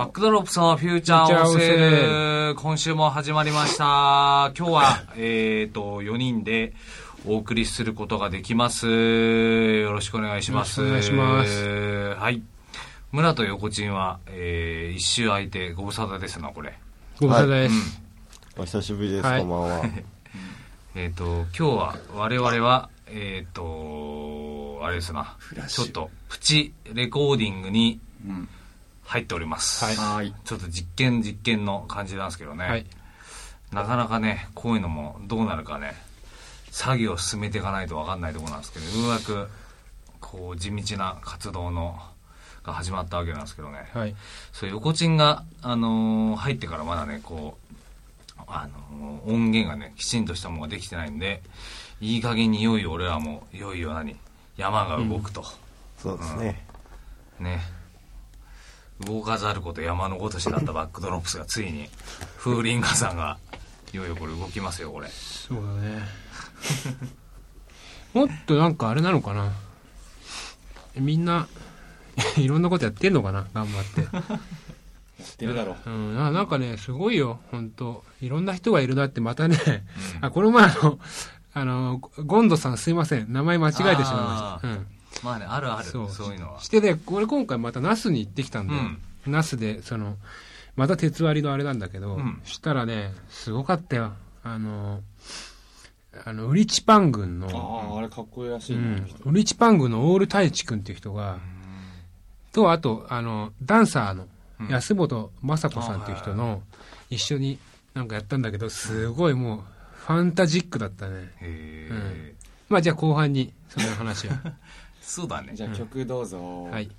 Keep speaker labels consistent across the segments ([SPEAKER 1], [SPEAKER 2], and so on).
[SPEAKER 1] バックドロップのフューチャーオセル、今週も始まりました。今日は、えっ、と、4人でお送りすることができます。よろしくお願いします。
[SPEAKER 2] お願いします。
[SPEAKER 1] はい。村と横ちんは、えー、一周空いてご無沙汰ですな、これ。
[SPEAKER 2] ご無沙汰です。
[SPEAKER 3] お久しぶりです、はい、こんばんは。
[SPEAKER 1] えっと、今日は、我々は、えっ、と、あれですな、ちょっと、プチレコーディングに、うん入っております。はい。ちょっと実験実験の感じなんですけどね。はい。なかなかね、こういうのもどうなるかね、作業を進めていかないと分かんないところなんですけど、ようやく、こう、地道な活動の、が始まったわけなんですけどね。はい。そう、横チンが、あのー、入ってからまだね、こう、あのー、音源がね、きちんとしたものができてないんで、いい加減にいよいよ俺はもう、いよいよ何山が動くと。うん、
[SPEAKER 3] そうですね。
[SPEAKER 1] うん、ね。動かざること山のごとしだったバックドロップスがついに風林火山がいよいよこれ動きますよこれ。
[SPEAKER 2] そうだね。もっとなんかあれなのかな。みんな いろんなことやってんのかな頑張って。や
[SPEAKER 3] ってるだろう、う
[SPEAKER 2] ん、なんかねすごいよ。本当いろんな人がいるなってまたね、うん、あこの前あのあのゴンドさんすいません。名前間違えてしまいました、うん
[SPEAKER 1] まあね、あるある。そうそういうのは。
[SPEAKER 2] してね、これ今回また那須に行ってきたんで、うん、那須で、その、また鉄割りのあれなんだけど、うん、したらね、すごかったよ。あの、あの、ウリチパン軍の、
[SPEAKER 3] ああ、あれかっこいいらしい、う
[SPEAKER 2] ん、ウリチパン軍のオール太一君っていう人が、と、あと、あの、ダンサーの安本雅子さんっていう人の、一緒になんかやったんだけど、すごいもう、ファンタジックだったね。へうん。まあじゃあ後半に、その話は。
[SPEAKER 1] そうだね。
[SPEAKER 3] じゃあ曲どうぞ、
[SPEAKER 2] はい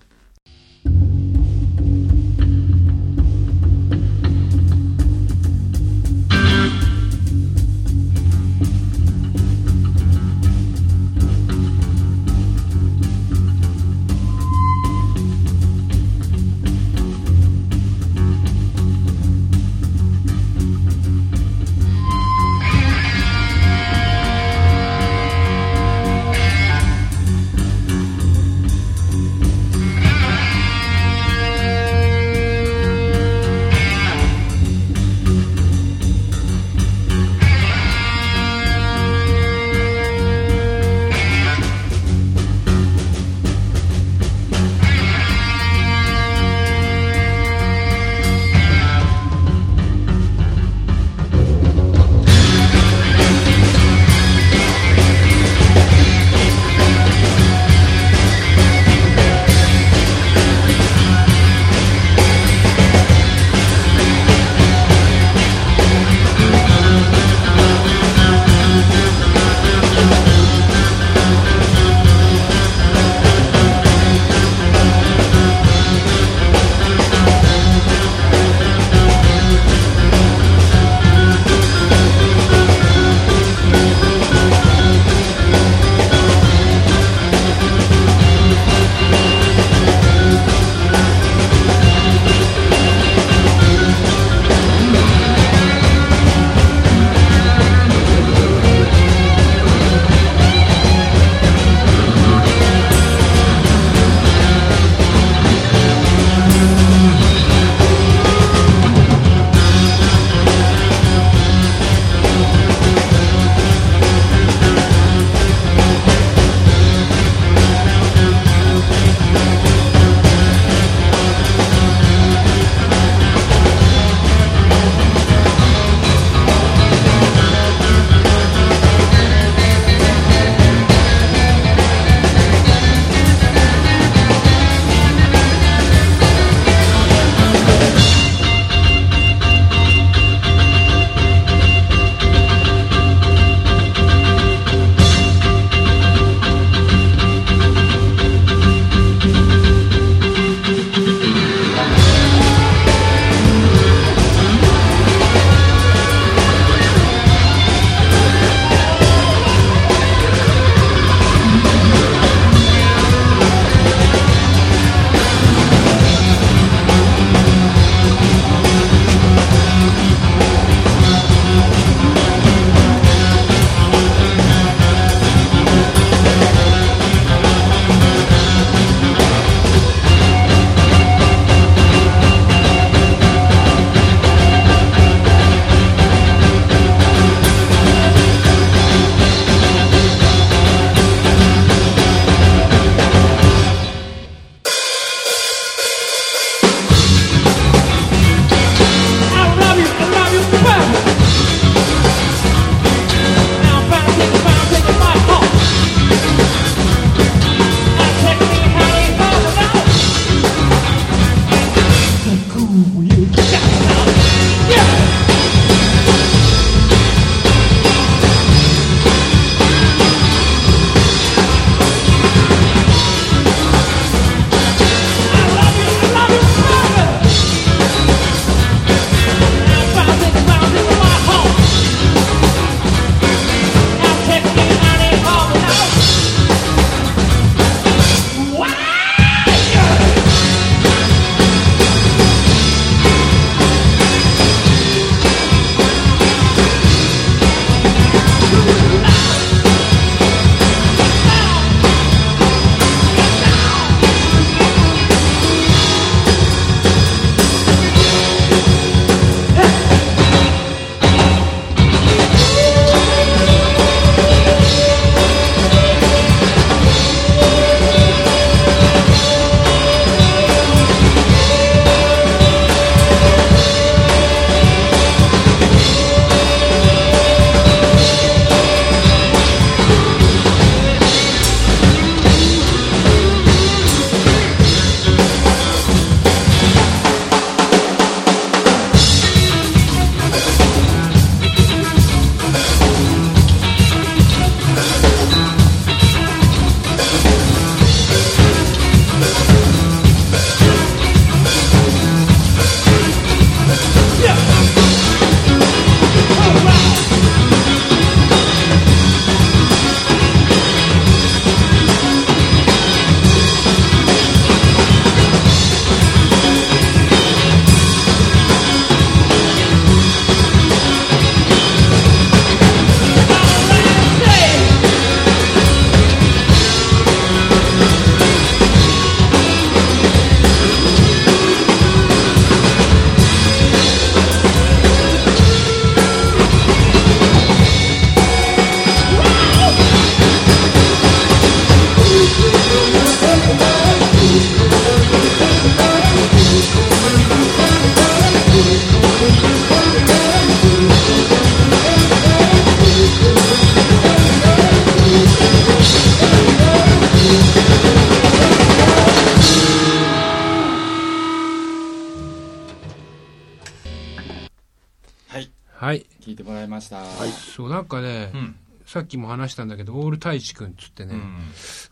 [SPEAKER 3] 聞いてもらいました。はい。
[SPEAKER 2] そうなんかね、うん。さっきも話したんだけど、オール太一君っつってね、うん、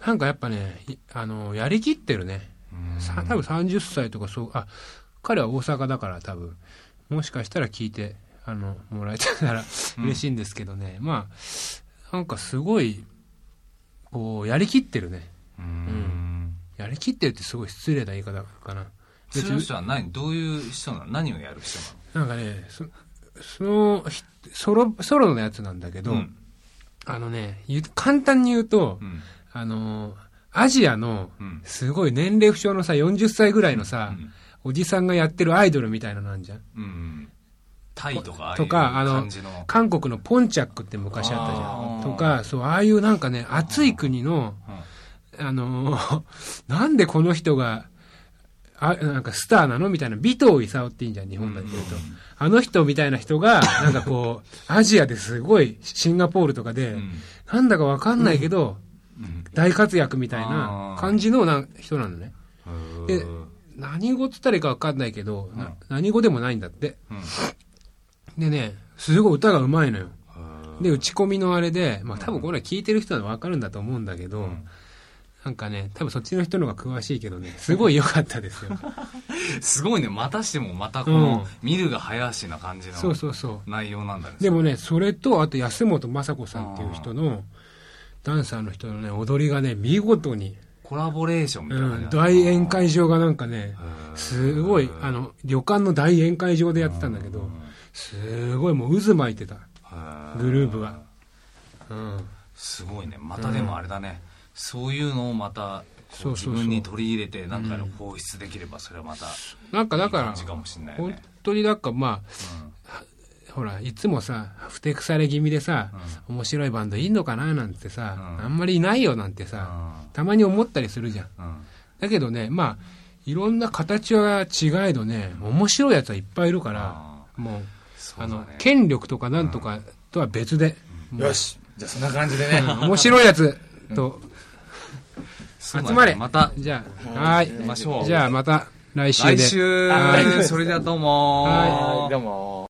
[SPEAKER 2] なんかやっぱね、あの、やりきってるね。多分30歳とかそう、あ、彼は大阪だから多分、もしかしたら聞いて、あの、もらえたら嬉しいんですけどね、うん、まあ、なんかすごい、こう、やりきってるね。うん。やりきってるってすごい失礼な言い方かな。
[SPEAKER 1] その人は何？どういう人なの？何をやる人
[SPEAKER 2] なの？なんかね、そその、ソロ、ソロのやつなんだけど、うん。あのね、簡単に言うと、うん、あの、アジアの、すごい年齢不詳のさ、40歳ぐらいのさ、うん、おじさんがやってるアイドルみたいなのなんじゃん。うん、
[SPEAKER 1] タイとか
[SPEAKER 2] とか、あの、韓国のポンチャックって昔あったじゃん。とか、そう、ああいうなんかね、暑い国の、あの、なんでこの人が、あなんかスターなの？みたいな、尾藤勲っていいんじゃん、日本だけ言うと。あの人みたいな人が、なんかこう、アジアですごい、シンガポールとかで、なんだかわかんないけど、大活躍みたいな感じのな人なのね。で、何語っつったらいいかわかんないけど、何語でもないんだって。でね、すごい歌がうまいのよ。で、打ち込みのあれで、まあ多分これ聞いてる人はわかるんだと思うんだけど、なんかね、多分そっちの人の方が詳しいけどね、すごい良かったですよ。
[SPEAKER 1] すごいね、またしてもまたこの、見るが早しな感じの、そうそうそう。内容なんだね。
[SPEAKER 2] でもね、それと、あと安本雅子さんっていう人の、ダンサーの人のね、踊りがね、見事に。
[SPEAKER 1] コラボレーションみたいな、うん、
[SPEAKER 2] 大宴会場がなんかね、すごい、あの、旅館の大宴会場でやってたんだけど、すごいもう渦巻いてた。グループが。
[SPEAKER 1] うん。すごいね。またでもあれだね。そういうのをまた自分に取り入れてなんかの放出できればそれはまた
[SPEAKER 2] なんかだから本当になんかまあ、ほらいつもさふてくされ気味でさ、面白いバンドいいのかな？なんてさ、あんまりいないよなんてさ、たまに思ったりするじゃん、だけどねまあいろんな形は違えどね面白いやつはいっぱいいるからもうあの権力とかなんとかとは別で、
[SPEAKER 3] よし。じゃあそんな感じでね、
[SPEAKER 2] 面白いやつと、集まれ。
[SPEAKER 1] また。
[SPEAKER 2] じゃあ、はい。じゃあまた来週で。
[SPEAKER 1] 来週。それではどうも。
[SPEAKER 3] はい。どうも。